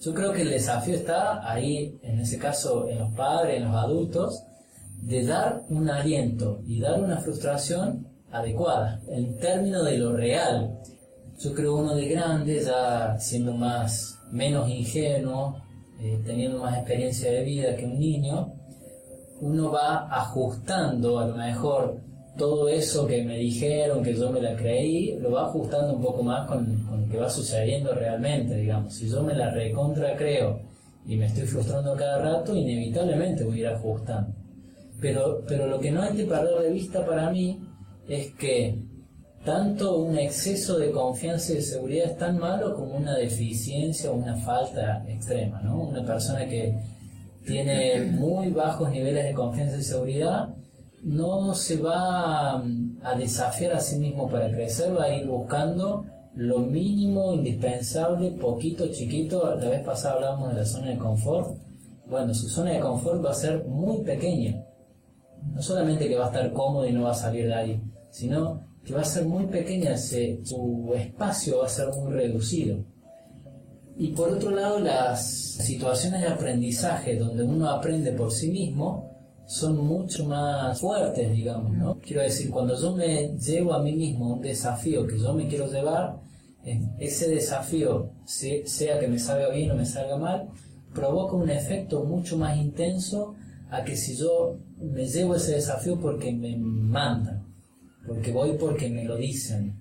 Yo creo que el desafío está ahí, en ese caso, en los padres, en los adultos, de dar un aliento y dar una frustración adecuada, en términos de lo real. Yo creo uno de grande, ya siendo más, menos ingenuo, eh, teniendo más experiencia de vida que un niño, uno va ajustando a lo mejor todo eso que me dijeron, que yo me la creí, lo va ajustando un poco más con, con lo que va sucediendo realmente, digamos. Si yo me la recontra creo y me estoy frustrando cada rato, inevitablemente voy a ir ajustando. Pero, pero lo que no hay que perder de vista para mí es que tanto un exceso de confianza y de seguridad es tan malo como una deficiencia o una falta extrema, ¿no? Una persona que tiene muy bajos niveles de confianza y seguridad no se va a desafiar a sí mismo para crecer, va a ir buscando lo mínimo indispensable, poquito, chiquito. La vez pasada hablábamos de la zona de confort. Bueno, su zona de confort va a ser muy pequeña. No solamente que va a estar cómodo y no va a salir de ahí, sino que va a ser muy pequeña, su espacio va a ser muy reducido. Y por otro lado, las situaciones de aprendizaje donde uno aprende por sí mismo son mucho más fuertes, digamos, ¿no? Quiero decir, cuando yo me llevo a mí mismo un desafío que yo me quiero llevar, ese desafío, sea que me salga bien o me salga mal, provoca un efecto mucho más intenso a que si yo me llevo ese desafío porque me mandan, porque voy porque me lo dicen.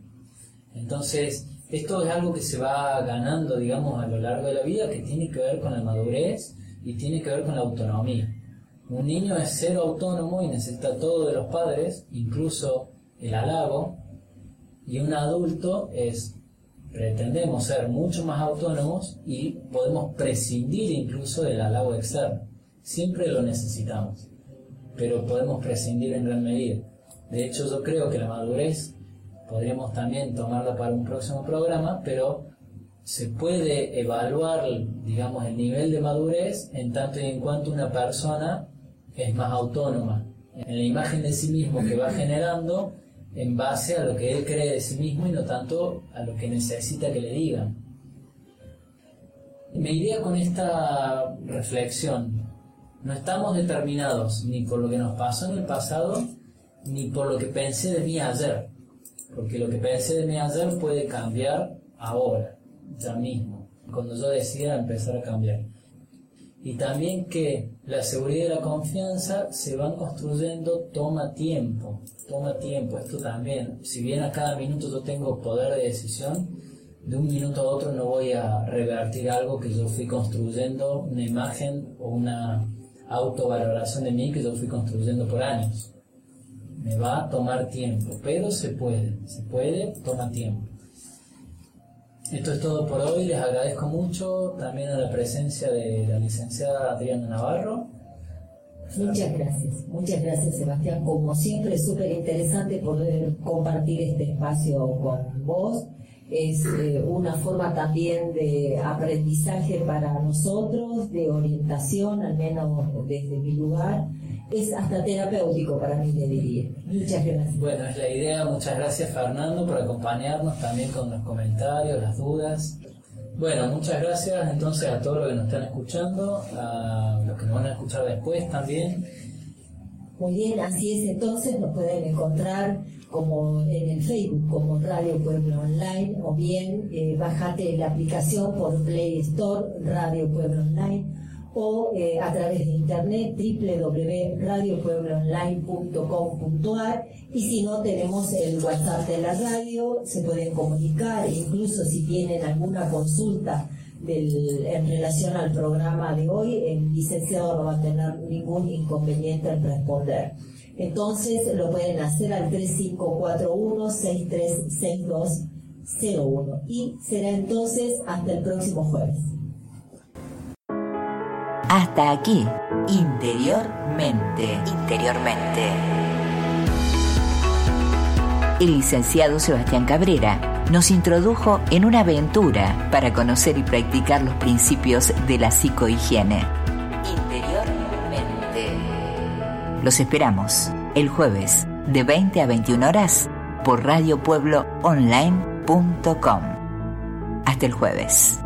Entonces, esto es algo que se va ganando, digamos, a lo largo de la vida, que tiene que ver con la madurez y tiene que ver con la autonomía. Un niño es cero autónomo y necesita todo de los padres, incluso el halago, y un adulto es, pretendemos ser mucho más autónomos y podemos prescindir incluso del halago externo. Siempre lo necesitamos, pero podemos prescindir en gran medida. De hecho, yo creo que la madurez podríamos también tomarla para un próximo programa, pero se puede evaluar, digamos, el nivel de madurez en tanto y en cuanto una persona es más autónoma en la imagen de sí mismo que va generando en base a lo que él cree de sí mismo y no tanto a lo que necesita que le digan. Me iría con esta reflexión. No estamos determinados ni por lo que nos pasó en el pasado, ni por lo que pensé de mí ayer. Porque lo que pensé de mí ayer puede cambiar ahora, ya mismo, cuando yo decida empezar a cambiar y también que la seguridad y la confianza se van construyendo toma tiempo, toma tiempo, esto también, si bien a cada minuto yo tengo poder de decisión, de un minuto a otro no voy a revertir algo que yo fui construyendo, una imagen o una autovaloración de mí que yo fui construyendo por años. Me va a tomar tiempo, pero se puede, se puede, toma tiempo. Esto es todo por hoy, les agradezco mucho también a la presencia de la licenciada Adriana Navarro. Muchas gracias, muchas gracias Sebastián. Como siempre es súper interesante poder compartir este espacio con vos. Es eh, una forma también de aprendizaje para nosotros, de orientación, al menos desde mi lugar es hasta terapéutico para mí, te diría. Muchas gracias. Bueno, es la idea. Muchas gracias, Fernando, por acompañarnos también con los comentarios, las dudas. Bueno, muchas gracias entonces a todos los que nos están escuchando, a los que nos van a escuchar después también. Muy bien, así es. Entonces nos pueden encontrar como en el Facebook como Radio Pueblo Online o bien eh, bájate la aplicación por Play Store Radio Pueblo Online o eh, a través de internet www.radiopuebloonline.com.ar y si no tenemos el WhatsApp de la radio, se pueden comunicar, incluso si tienen alguna consulta en relación al programa de hoy, el licenciado no va a tener ningún inconveniente en responder. Entonces lo pueden hacer al 3541-636201 y será entonces hasta el próximo jueves. Hasta aquí, interiormente. Interiormente. El licenciado Sebastián Cabrera nos introdujo en una aventura para conocer y practicar los principios de la psicohigiene. Interiormente. Los esperamos el jueves de 20 a 21 horas por radiopuebloonline.com. Hasta el jueves.